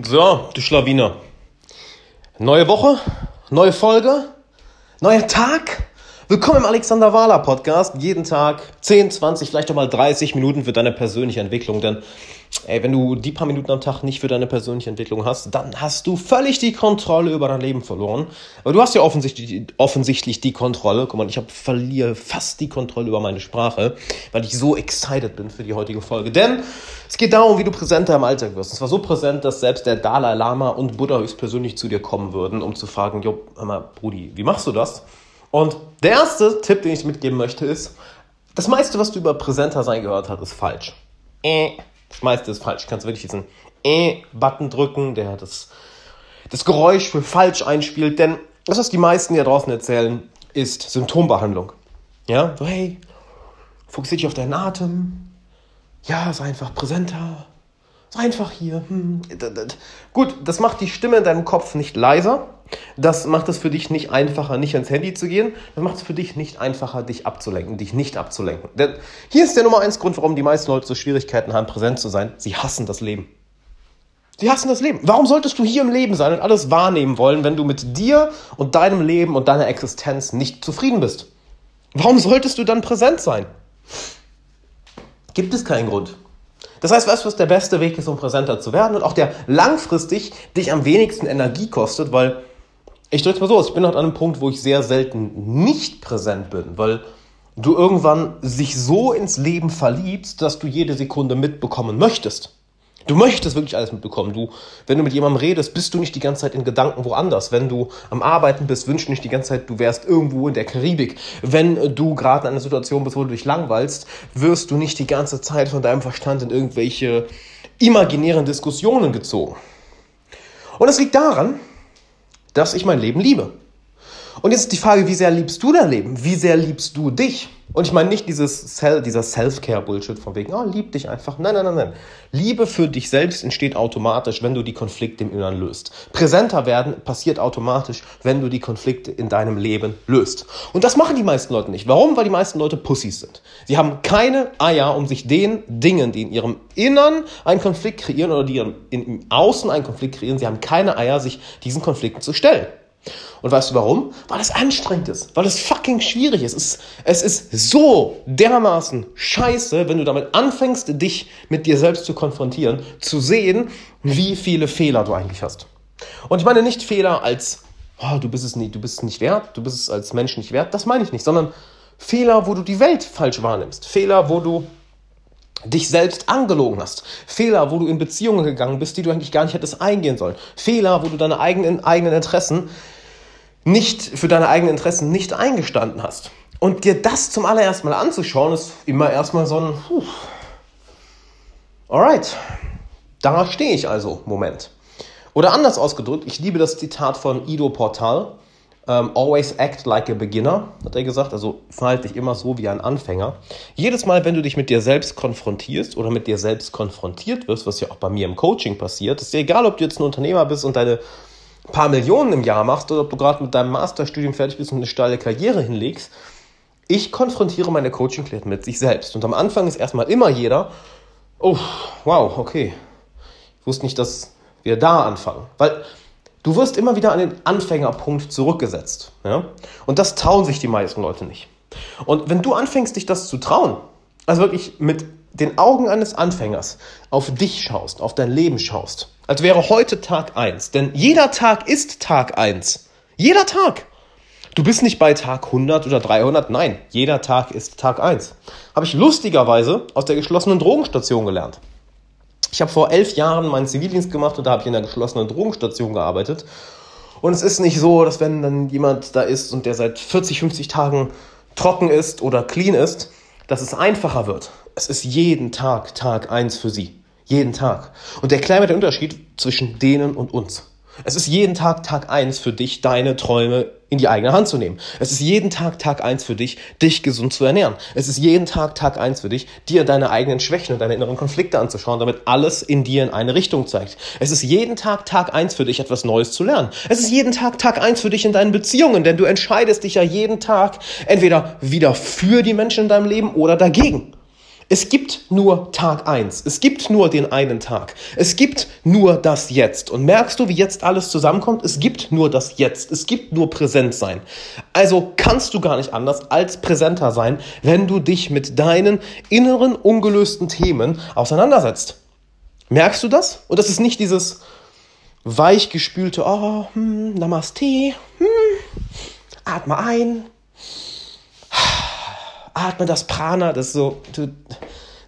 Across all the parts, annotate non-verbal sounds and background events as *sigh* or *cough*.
So, du Schlawiner. Neue Woche, neue Folge, neuer Tag. Willkommen im Alexander Wahler Podcast. Jeden Tag 10, 20, vielleicht auch mal 30 Minuten für deine persönliche Entwicklung. Denn, ey, wenn du die paar Minuten am Tag nicht für deine persönliche Entwicklung hast, dann hast du völlig die Kontrolle über dein Leben verloren. Aber du hast ja offensichtlich, offensichtlich die Kontrolle. Guck mal, ich hab, verliere fast die Kontrolle über meine Sprache, weil ich so excited bin für die heutige Folge. Denn es geht darum, wie du präsenter im Alltag wirst. Und zwar so präsent, dass selbst der Dalai Lama und Buddha höchstpersönlich zu dir kommen würden, um zu fragen, jo, hör mal, Brudi, wie machst du das? Und der erste Tipp, den ich mitgeben möchte, ist, das meiste, was du über präsenter sein gehört hast, ist falsch. Äh, das meiste ist falsch. Du kannst wirklich diesen Äh-Button drücken, der das, das Geräusch für falsch einspielt. Denn das, was die meisten hier draußen erzählen, ist Symptombehandlung. Ja, so hey, fokussiere dich auf deinen Atem. Ja, sei einfach präsenter. Einfach hier. Hm. Gut, das macht die Stimme in deinem Kopf nicht leiser. Das macht es für dich nicht einfacher, nicht ans Handy zu gehen. Das macht es für dich nicht einfacher, dich abzulenken, dich nicht abzulenken. Denn hier ist der Nummer eins Grund, warum die meisten Leute so Schwierigkeiten haben, präsent zu sein. Sie hassen das Leben. Sie hassen das Leben. Warum solltest du hier im Leben sein und alles wahrnehmen wollen, wenn du mit dir und deinem Leben und deiner Existenz nicht zufrieden bist? Warum solltest du dann präsent sein? Gibt es keinen Grund. Das heißt, weißt du, was der beste Weg ist, um präsenter zu werden und auch der langfristig dich am wenigsten Energie kostet, weil ich drücke es mal so aus, ich bin halt an einem Punkt, wo ich sehr selten nicht präsent bin, weil du irgendwann sich so ins Leben verliebst, dass du jede Sekunde mitbekommen möchtest. Du möchtest wirklich alles mitbekommen. Du, wenn du mit jemandem redest, bist du nicht die ganze Zeit in Gedanken woanders. Wenn du am Arbeiten bist, wünschst du nicht die ganze Zeit, du wärst irgendwo in der Karibik. Wenn du gerade in einer Situation bist, wo du dich langweilst, wirst du nicht die ganze Zeit von deinem Verstand in irgendwelche imaginären Diskussionen gezogen. Und es liegt daran, dass ich mein Leben liebe. Und jetzt ist die Frage, wie sehr liebst du dein Leben? Wie sehr liebst du dich? Und ich meine nicht dieses Self, dieser Self-Care-Bullshit von wegen, oh, lieb dich einfach. Nein, nein, nein, nein. Liebe für dich selbst entsteht automatisch, wenn du die Konflikte im Inneren löst. Präsenter werden passiert automatisch, wenn du die Konflikte in deinem Leben löst. Und das machen die meisten Leute nicht. Warum? Weil die meisten Leute Pussys sind. Sie haben keine Eier, um sich den Dingen, die in ihrem Innern einen Konflikt kreieren oder die im Außen einen Konflikt kreieren, sie haben keine Eier, sich diesen Konflikten zu stellen. Und weißt du warum? Weil es anstrengend ist, weil es fucking schwierig ist. Es, es ist so dermaßen scheiße, wenn du damit anfängst, dich mit dir selbst zu konfrontieren, zu sehen, wie viele Fehler du eigentlich hast. Und ich meine nicht Fehler als, oh, du bist es nicht, du bist es nicht wert, du bist es als Mensch nicht wert, das meine ich nicht, sondern Fehler, wo du die Welt falsch wahrnimmst. Fehler, wo du dich selbst angelogen hast. Fehler, wo du in Beziehungen gegangen bist, die du eigentlich gar nicht hättest eingehen sollen. Fehler, wo du deine eigenen, eigenen Interessen nicht, für deine eigenen Interessen nicht eingestanden hast. Und dir das zum allerersten Mal anzuschauen, ist immer erstmal so ein, puh. alright, da stehe ich also, Moment. Oder anders ausgedrückt, ich liebe das Zitat von Ido Portal, um, ähm, always act like a beginner, hat er gesagt. Also verhalte dich immer so wie ein Anfänger. Jedes Mal, wenn du dich mit dir selbst konfrontierst oder mit dir selbst konfrontiert wirst, was ja auch bei mir im Coaching passiert, ist dir egal, ob du jetzt ein Unternehmer bist und deine paar Millionen im Jahr machst oder ob du gerade mit deinem Masterstudium fertig bist und eine steile Karriere hinlegst. Ich konfrontiere meine Coaching-Klienten mit sich selbst. Und am Anfang ist erstmal immer jeder, oh, wow, okay. Ich wusste nicht, dass wir da anfangen. Weil Du wirst immer wieder an den Anfängerpunkt zurückgesetzt. Ja? Und das trauen sich die meisten Leute nicht. Und wenn du anfängst, dich das zu trauen, also wirklich mit den Augen eines Anfängers auf dich schaust, auf dein Leben schaust, als wäre heute Tag 1, denn jeder Tag ist Tag 1. Jeder Tag. Du bist nicht bei Tag 100 oder 300, nein, jeder Tag ist Tag 1. Habe ich lustigerweise aus der geschlossenen Drogenstation gelernt. Ich habe vor elf Jahren meinen Zivildienst gemacht und da habe ich in einer geschlossenen Drogenstation gearbeitet. Und es ist nicht so, dass wenn dann jemand da ist und der seit 40, 50 Tagen trocken ist oder clean ist, dass es einfacher wird. Es ist jeden Tag Tag eins für sie. Jeden Tag. Und erklär mir den Unterschied zwischen denen und uns. Es ist jeden Tag Tag eins für dich, deine Träume in die eigene Hand zu nehmen. Es ist jeden Tag Tag eins für dich, dich gesund zu ernähren. Es ist jeden Tag Tag eins für dich, dir deine eigenen Schwächen und deine inneren Konflikte anzuschauen, damit alles in dir in eine Richtung zeigt. Es ist jeden Tag Tag eins für dich, etwas Neues zu lernen. Es ist jeden Tag Tag eins für dich in deinen Beziehungen, denn du entscheidest dich ja jeden Tag entweder wieder für die Menschen in deinem Leben oder dagegen. Es gibt nur Tag eins. Es gibt nur den einen Tag. Es gibt nur das Jetzt. Und merkst du, wie jetzt alles zusammenkommt? Es gibt nur das Jetzt. Es gibt nur Präsent sein. Also kannst du gar nicht anders als präsenter sein, wenn du dich mit deinen inneren ungelösten Themen auseinandersetzt. Merkst du das? Und das ist nicht dieses weichgespülte, oh, hm, Namaste, hm, atme ein, atme das Prana, das ist so,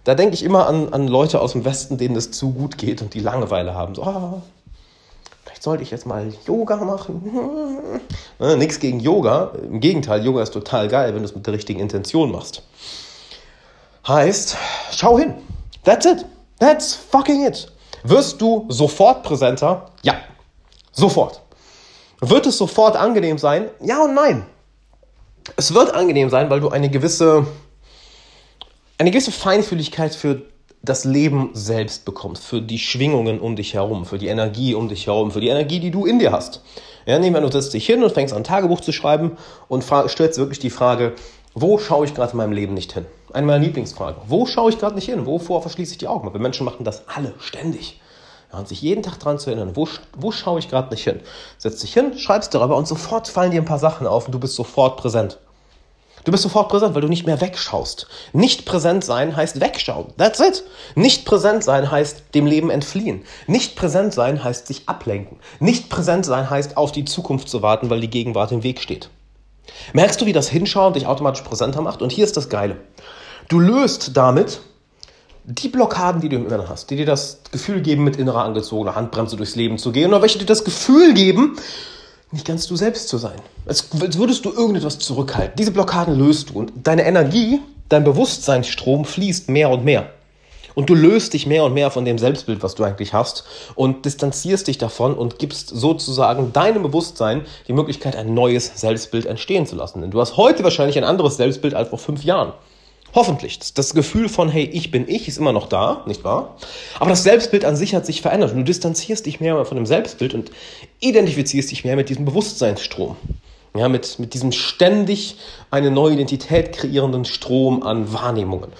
da denke ich immer an, an Leute aus dem Westen, denen es zu gut geht und die Langeweile haben. So, oh, vielleicht sollte ich jetzt mal Yoga machen. *laughs* Ne, Nichts gegen Yoga. Im Gegenteil, Yoga ist total geil, wenn du es mit der richtigen Intention machst. Heißt, schau hin. That's it. That's fucking it. Wirst du sofort präsenter? Ja. Sofort. Wird es sofort angenehm sein? Ja und nein. Es wird angenehm sein, weil du eine gewisse, eine gewisse Feinfühligkeit für das Leben selbst bekommst, für die Schwingungen um dich herum, für die Energie um dich herum, für die Energie, die du in dir hast. Ja, nehmen wir, du setzt dich hin und fängst an, Tagebuch zu schreiben und stellst wirklich die Frage, wo schaue ich gerade in meinem Leben nicht hin? Eine meiner Lieblingsfragen. Wo schaue ich gerade nicht hin? Wovor verschließe ich die Augen? Weil Menschen machen das alle ständig. Ja, und sich jeden Tag daran zu erinnern, wo, wo schaue ich gerade nicht hin? Setz dich hin, schreibst darüber und sofort fallen dir ein paar Sachen auf und du bist sofort präsent. Du bist sofort präsent, weil du nicht mehr wegschaust. Nicht präsent sein heißt wegschauen. That's it. Nicht präsent sein heißt dem Leben entfliehen. Nicht präsent sein heißt sich ablenken. Nicht präsent sein heißt auf die Zukunft zu warten, weil die Gegenwart im Weg steht. Merkst du, wie das Hinschauen dich automatisch präsenter macht? Und hier ist das Geile. Du löst damit die Blockaden, die du im Inneren hast, die dir das Gefühl geben, mit innerer angezogener Handbremse durchs Leben zu gehen, oder welche dir das Gefühl geben, nicht ganz du selbst zu sein. Als würdest du irgendetwas zurückhalten. Diese Blockaden löst du und deine Energie, dein Bewusstseinsstrom fließt mehr und mehr. Und du löst dich mehr und mehr von dem Selbstbild, was du eigentlich hast, und distanzierst dich davon und gibst sozusagen deinem Bewusstsein die Möglichkeit, ein neues Selbstbild entstehen zu lassen. Denn du hast heute wahrscheinlich ein anderes Selbstbild als vor fünf Jahren. Hoffentlich. Das Gefühl von, hey, ich bin ich, ist immer noch da, nicht wahr? Aber das Selbstbild an sich hat sich verändert. Und du distanzierst dich mehr von dem Selbstbild und identifizierst dich mehr mit diesem Bewusstseinsstrom. Ja, mit, mit diesem ständig eine neue Identität kreierenden Strom an Wahrnehmungen.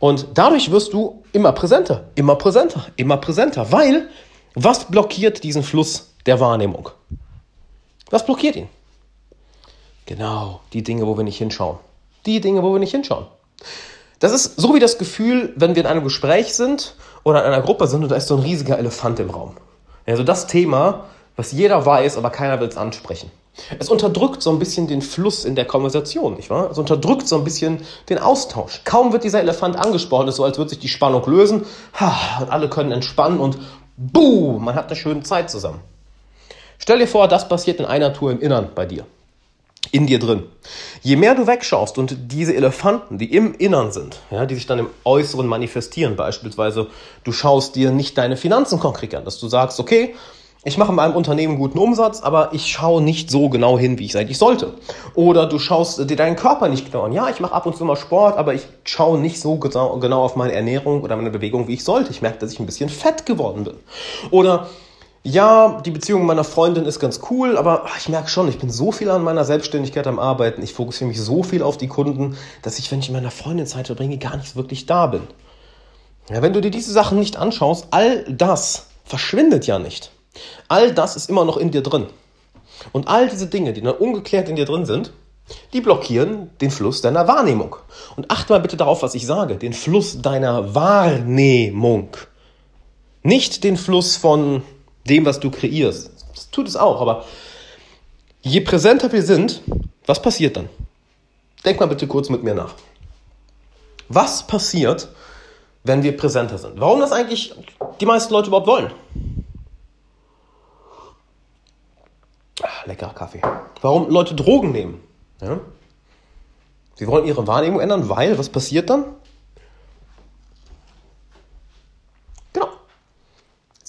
Und dadurch wirst du immer präsenter, immer präsenter, immer präsenter. Weil, was blockiert diesen Fluss der Wahrnehmung? Was blockiert ihn? Genau, die Dinge, wo wir nicht hinschauen. Die Dinge, wo wir nicht hinschauen. Das ist so wie das Gefühl, wenn wir in einem Gespräch sind oder in einer Gruppe sind und da ist so ein riesiger Elefant im Raum. Also das Thema, was jeder weiß, aber keiner will es ansprechen. Es unterdrückt so ein bisschen den Fluss in der Konversation, nicht wahr? Es unterdrückt so ein bisschen den Austausch. Kaum wird dieser Elefant angesprochen, ist so, als würde sich die Spannung lösen, und alle können entspannen und boom, man hat eine schöne Zeit zusammen. Stell dir vor, das passiert in einer Tour im Innern bei dir. In dir drin. Je mehr du wegschaust und diese Elefanten, die im Innern sind, ja, die sich dann im Äußeren manifestieren, beispielsweise du schaust dir nicht deine Finanzen konkret an, dass du sagst, okay, ich mache in meinem Unternehmen guten Umsatz, aber ich schaue nicht so genau hin, wie ich eigentlich sollte. Oder du schaust dir deinen Körper nicht genau an. Ja, ich mache ab und zu mal Sport, aber ich schaue nicht so genau auf meine Ernährung oder meine Bewegung, wie ich sollte. Ich merke, dass ich ein bisschen fett geworden bin. Oder ja, die Beziehung meiner Freundin ist ganz cool, aber ich merke schon, ich bin so viel an meiner Selbstständigkeit am Arbeiten, ich fokussiere mich so viel auf die Kunden, dass ich, wenn ich meiner Freundin Zeit verbringe, gar nicht wirklich da bin. Ja, wenn du dir diese Sachen nicht anschaust, all das verschwindet ja nicht. All das ist immer noch in dir drin. Und all diese Dinge, die dann ungeklärt in dir drin sind, die blockieren den Fluss deiner Wahrnehmung. Und achte mal bitte darauf, was ich sage. Den Fluss deiner Wahrnehmung. Nicht den Fluss von dem, was du kreierst. Das tut es auch, aber je präsenter wir sind, was passiert dann? Denk mal bitte kurz mit mir nach. Was passiert, wenn wir präsenter sind? Warum das eigentlich die meisten Leute überhaupt wollen? leckerer Kaffee. Warum Leute Drogen nehmen? Ja? Sie wollen ihre Wahrnehmung ändern, weil, was passiert dann?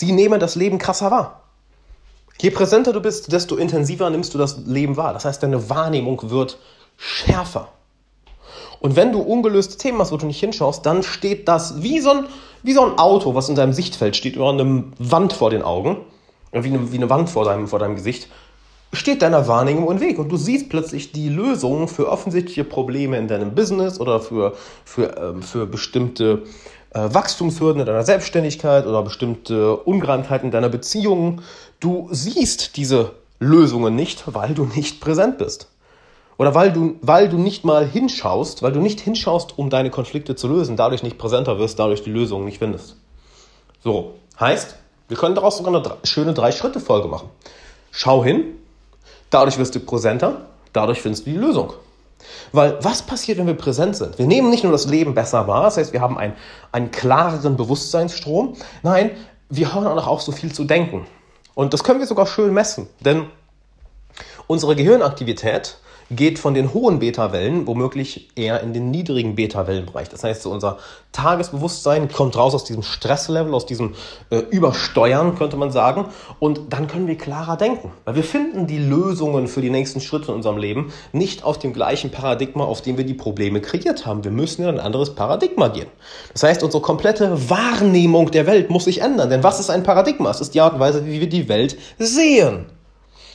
Sie nehmen das Leben krasser wahr. Je präsenter du bist, desto intensiver nimmst du das Leben wahr. Das heißt, deine Wahrnehmung wird schärfer. Und wenn du ungelöste Themen hast, wo du nicht hinschaust, dann steht das wie so ein, wie so ein Auto, was in deinem Sichtfeld steht, oder eine Wand vor den Augen, wie eine, wie eine Wand vor deinem, vor deinem Gesicht. steht deiner Wahrnehmung im Weg und du siehst plötzlich die Lösung für offensichtliche Probleme in deinem Business oder für, für, ähm, für bestimmte Wachstumshürden in deiner Selbstständigkeit oder bestimmte Ungereimtheiten in deiner Beziehung. Du siehst diese Lösungen nicht, weil du nicht präsent bist. Oder weil du, weil du nicht mal hinschaust, weil du nicht hinschaust, um deine Konflikte zu lösen, dadurch nicht präsenter wirst, dadurch die Lösung nicht findest. So, heißt, wir können daraus sogar eine schöne Drei-Schritte-Folge machen. Schau hin, dadurch wirst du präsenter, dadurch findest du die Lösung. Weil was passiert, wenn wir präsent sind? Wir nehmen nicht nur das Leben besser wahr, das heißt, wir haben einen, einen klareren Bewusstseinsstrom. Nein, wir hören auch auf, so viel zu denken. Und das können wir sogar schön messen, denn unsere Gehirnaktivität geht von den hohen Beta-Wellen womöglich eher in den niedrigen Beta-Wellenbereich. Das heißt, so unser Tagesbewusstsein kommt raus aus diesem Stresslevel, aus diesem äh, Übersteuern, könnte man sagen. Und dann können wir klarer denken. Weil wir finden die Lösungen für die nächsten Schritte in unserem Leben nicht auf dem gleichen Paradigma, auf dem wir die Probleme kreiert haben. Wir müssen in ein anderes Paradigma gehen. Das heißt, unsere komplette Wahrnehmung der Welt muss sich ändern. Denn was ist ein Paradigma? Es ist die Art und Weise, wie wir die Welt sehen.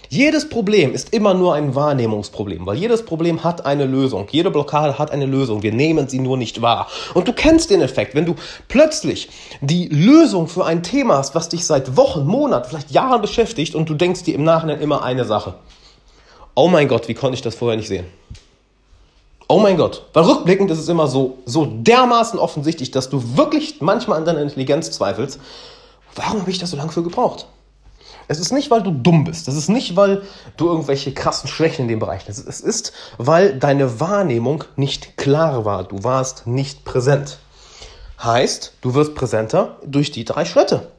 Jedes Problem ist immer nur ein Wahrnehmungsproblem, weil jedes Problem hat eine Lösung. Jede Blockade hat eine Lösung. Wir nehmen sie nur nicht wahr. Und du kennst den Effekt, wenn du plötzlich die Lösung für ein Thema hast, was dich seit Wochen, Monaten, vielleicht Jahren beschäftigt und du denkst dir im Nachhinein immer eine Sache. Oh mein Gott, wie konnte ich das vorher nicht sehen? Oh mein Gott. Weil rückblickend ist es immer so, so dermaßen offensichtlich, dass du wirklich manchmal an deiner Intelligenz zweifelst. Warum habe ich das so lange für gebraucht? Es ist nicht, weil du dumm bist. Es ist nicht, weil du irgendwelche krassen Schwächen in dem Bereich hast. Es ist, weil deine Wahrnehmung nicht klar war. Du warst nicht präsent. Heißt, du wirst präsenter durch die drei Schritte.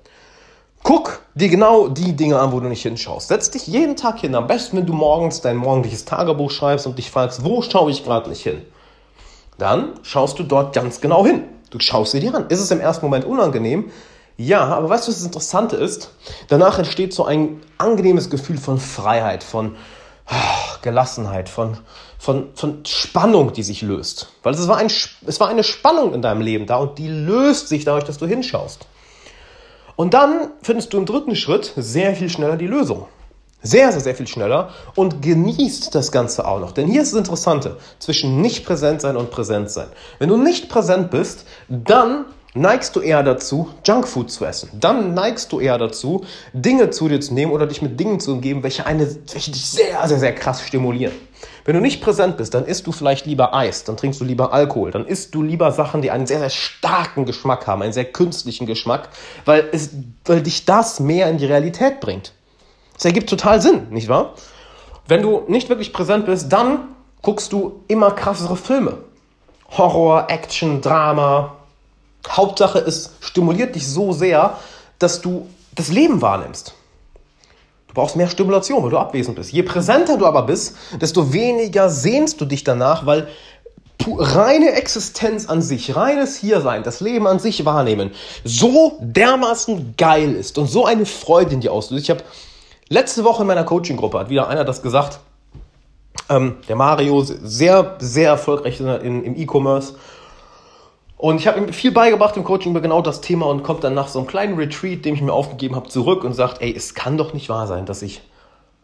Guck dir genau die Dinge an, wo du nicht hinschaust. Setz dich jeden Tag hin. Am besten, wenn du morgens dein morgendliches Tagebuch schreibst und dich fragst, wo schaue ich gerade nicht hin? Dann schaust du dort ganz genau hin. Du schaust sie dir an. Ist es im ersten Moment unangenehm? Ja, aber weißt du, was das Interessante ist? Danach entsteht so ein angenehmes Gefühl von Freiheit, von oh, Gelassenheit, von, von, von Spannung, die sich löst. Weil es war, ein, es war eine Spannung in deinem Leben da und die löst sich dadurch, dass du hinschaust. Und dann findest du im dritten Schritt sehr viel schneller die Lösung. Sehr, sehr, sehr viel schneller und genießt das Ganze auch noch. Denn hier ist das Interessante zwischen nicht präsent sein und präsent sein. Wenn du nicht präsent bist, dann neigst du eher dazu, Junkfood zu essen. Dann neigst du eher dazu, Dinge zu dir zu nehmen oder dich mit Dingen zu umgeben, welche, eine, welche dich sehr, sehr, sehr krass stimulieren. Wenn du nicht präsent bist, dann isst du vielleicht lieber Eis, dann trinkst du lieber Alkohol, dann isst du lieber Sachen, die einen sehr, sehr starken Geschmack haben, einen sehr künstlichen Geschmack, weil, es, weil dich das mehr in die Realität bringt. Das ergibt total Sinn, nicht wahr? Wenn du nicht wirklich präsent bist, dann guckst du immer krassere Filme. Horror, Action, Drama, Hauptsache, es stimuliert dich so sehr, dass du das Leben wahrnimmst. Du brauchst mehr Stimulation, weil du abwesend bist. Je präsenter du aber bist, desto weniger sehnst du dich danach, weil reine Existenz an sich, reines Hiersein, das Leben an sich wahrnehmen, so dermaßen geil ist und so eine Freude in dir auslöst. Ich habe letzte Woche in meiner Coaching-Gruppe, hat wieder einer das gesagt, ähm, der Mario, sehr, sehr erfolgreich in, im E-Commerce und ich habe ihm viel beigebracht im Coaching über genau das Thema und kommt dann nach so einem kleinen Retreat, dem ich mir aufgegeben habe, zurück und sagt, ey, es kann doch nicht wahr sein, dass ich,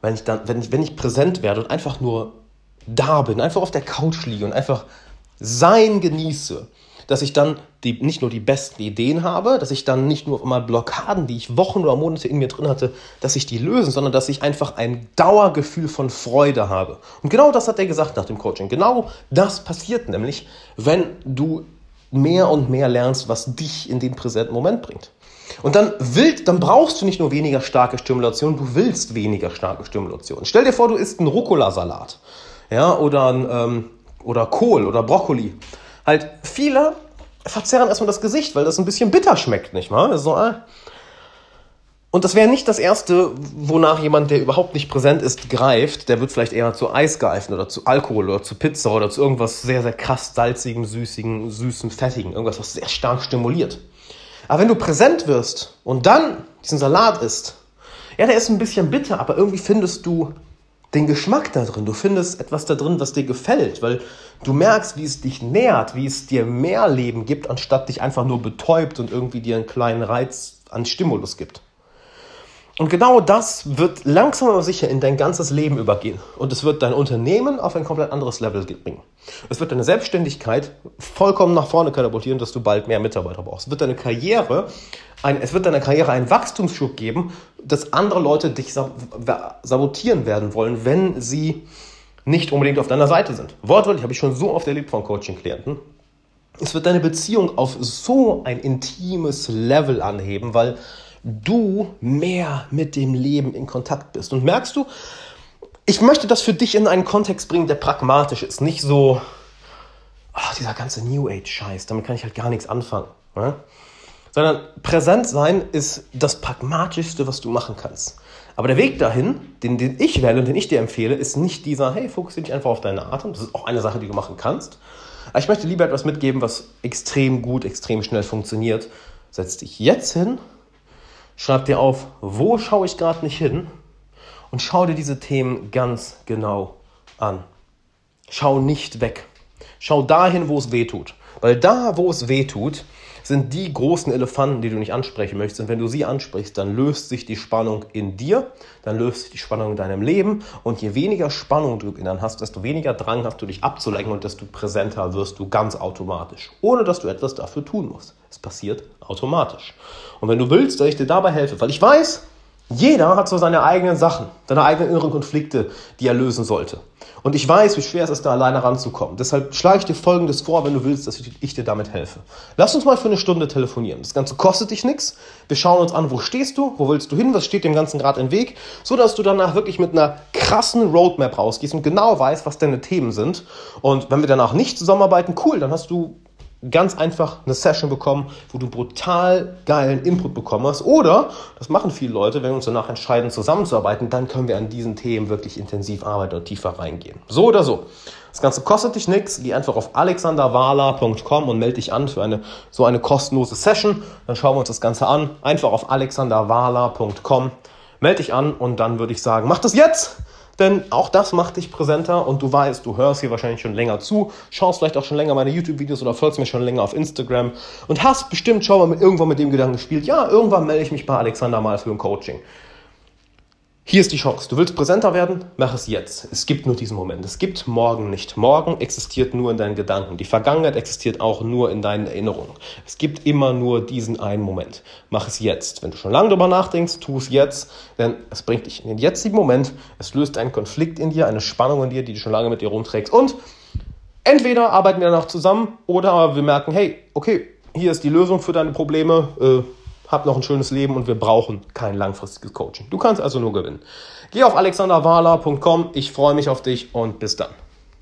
wenn ich dann, wenn ich, wenn ich präsent werde und einfach nur da bin, einfach auf der Couch liege und einfach sein genieße, dass ich dann die, nicht nur die besten Ideen habe, dass ich dann nicht nur einmal Blockaden, die ich Wochen oder Monate in mir drin hatte, dass ich die lösen, sondern dass ich einfach ein Dauergefühl von Freude habe. Und genau das hat er gesagt nach dem Coaching. Genau das passiert nämlich, wenn du mehr und mehr lernst, was dich in den präsenten Moment bringt. Und dann willst, dann brauchst du nicht nur weniger starke Stimulation, du willst weniger starke Stimulation. Stell dir vor, du isst einen Rucola-Salat, ja, oder ein, ähm, oder Kohl oder Brokkoli. Halt, viele verzerren erstmal das Gesicht, weil das ein bisschen bitter schmeckt, nicht wahr? So, äh, und das wäre nicht das Erste, wonach jemand, der überhaupt nicht präsent ist, greift. Der wird vielleicht eher zu Eis greifen oder zu Alkohol oder zu Pizza oder zu irgendwas sehr, sehr krass salzigem, süßigen, süßen, fettigen. Irgendwas, was sehr stark stimuliert. Aber wenn du präsent wirst und dann diesen Salat isst, ja, der ist ein bisschen bitter, aber irgendwie findest du den Geschmack da drin. Du findest etwas da drin, was dir gefällt, weil du merkst, wie es dich nährt, wie es dir mehr Leben gibt, anstatt dich einfach nur betäubt und irgendwie dir einen kleinen Reiz an Stimulus gibt. Und genau das wird langsam aber sicher in dein ganzes Leben übergehen. Und es wird dein Unternehmen auf ein komplett anderes Level bringen. Es wird deine Selbstständigkeit vollkommen nach vorne katapultieren, dass du bald mehr Mitarbeiter brauchst. Es wird deine Karriere, ein, es wird deiner Karriere einen Wachstumsschub geben, dass andere Leute dich sabotieren werden wollen, wenn sie nicht unbedingt auf deiner Seite sind. Wortwörtlich habe ich schon so oft erlebt von Coaching-Klienten. Es wird deine Beziehung auf so ein intimes Level anheben, weil du mehr mit dem Leben in Kontakt bist. Und merkst du, ich möchte das für dich in einen Kontext bringen, der pragmatisch ist. Nicht so, ach, dieser ganze New Age-Scheiß, damit kann ich halt gar nichts anfangen. Ne? Sondern präsent sein ist das Pragmatischste, was du machen kannst. Aber der Weg dahin, den, den ich wähle und den ich dir empfehle, ist nicht dieser, hey, fokussiere dich einfach auf deine Atem. Das ist auch eine Sache, die du machen kannst. Aber ich möchte lieber etwas mitgeben, was extrem gut, extrem schnell funktioniert. Setz dich jetzt hin Schreib dir auf, wo schaue ich gerade nicht hin und schau dir diese Themen ganz genau an. Schau nicht weg. Schau dahin, wo es weh tut. Weil da, wo es weh tut, sind die großen Elefanten, die du nicht ansprechen möchtest. Und wenn du sie ansprichst, dann löst sich die Spannung in dir, dann löst sich die Spannung in deinem Leben. Und je weniger Spannung du in dann hast, desto weniger Drang hast du dich abzulenken und desto präsenter wirst du ganz automatisch, ohne dass du etwas dafür tun musst. Es passiert automatisch. Und wenn du willst, dass ich dir dabei helfe, weil ich weiß, jeder hat so seine eigenen Sachen, seine eigenen inneren Konflikte, die er lösen sollte. Und ich weiß, wie schwer es ist, da alleine ranzukommen. Deshalb schlage ich dir Folgendes vor, wenn du willst, dass ich dir damit helfe. Lass uns mal für eine Stunde telefonieren. Das Ganze kostet dich nichts. Wir schauen uns an, wo stehst du, wo willst du hin, was steht dem Ganzen gerade im Weg, so dass du danach wirklich mit einer krassen Roadmap rausgehst und genau weißt, was deine Themen sind. Und wenn wir danach nicht zusammenarbeiten, cool, dann hast du ganz einfach eine Session bekommen, wo du brutal geilen Input bekommen hast. Oder, das machen viele Leute, wenn wir uns danach entscheiden, zusammenzuarbeiten, dann können wir an diesen Themen wirklich intensiv arbeiten und tiefer reingehen. So oder so. Das Ganze kostet dich nichts. Geh einfach auf alexanderwala.com und melde dich an für eine, so eine kostenlose Session. Dann schauen wir uns das Ganze an. Einfach auf alexanderwala.com. Melde dich an und dann würde ich sagen, mach das jetzt! Denn auch das macht dich präsenter und du weißt, du hörst hier wahrscheinlich schon länger zu, schaust vielleicht auch schon länger meine YouTube-Videos oder folgst mir schon länger auf Instagram und hast bestimmt schon mal mit, irgendwann mit dem Gedanken gespielt, ja, irgendwann melde ich mich bei Alexander mal für ein Coaching. Hier ist die Chance. Du willst präsenter werden? Mach es jetzt. Es gibt nur diesen Moment. Es gibt morgen nicht. Morgen existiert nur in deinen Gedanken. Die Vergangenheit existiert auch nur in deinen Erinnerungen. Es gibt immer nur diesen einen Moment. Mach es jetzt. Wenn du schon lange darüber nachdenkst, tu es jetzt, denn es bringt dich in den jetzigen Moment. Es löst einen Konflikt in dir, eine Spannung in dir, die du schon lange mit dir rumträgst. Und entweder arbeiten wir danach zusammen oder wir merken, hey, okay, hier ist die Lösung für deine Probleme. Äh, hab noch ein schönes Leben und wir brauchen kein langfristiges Coaching. Du kannst also nur gewinnen. Geh auf alexanderwala.com. Ich freue mich auf dich und bis dann.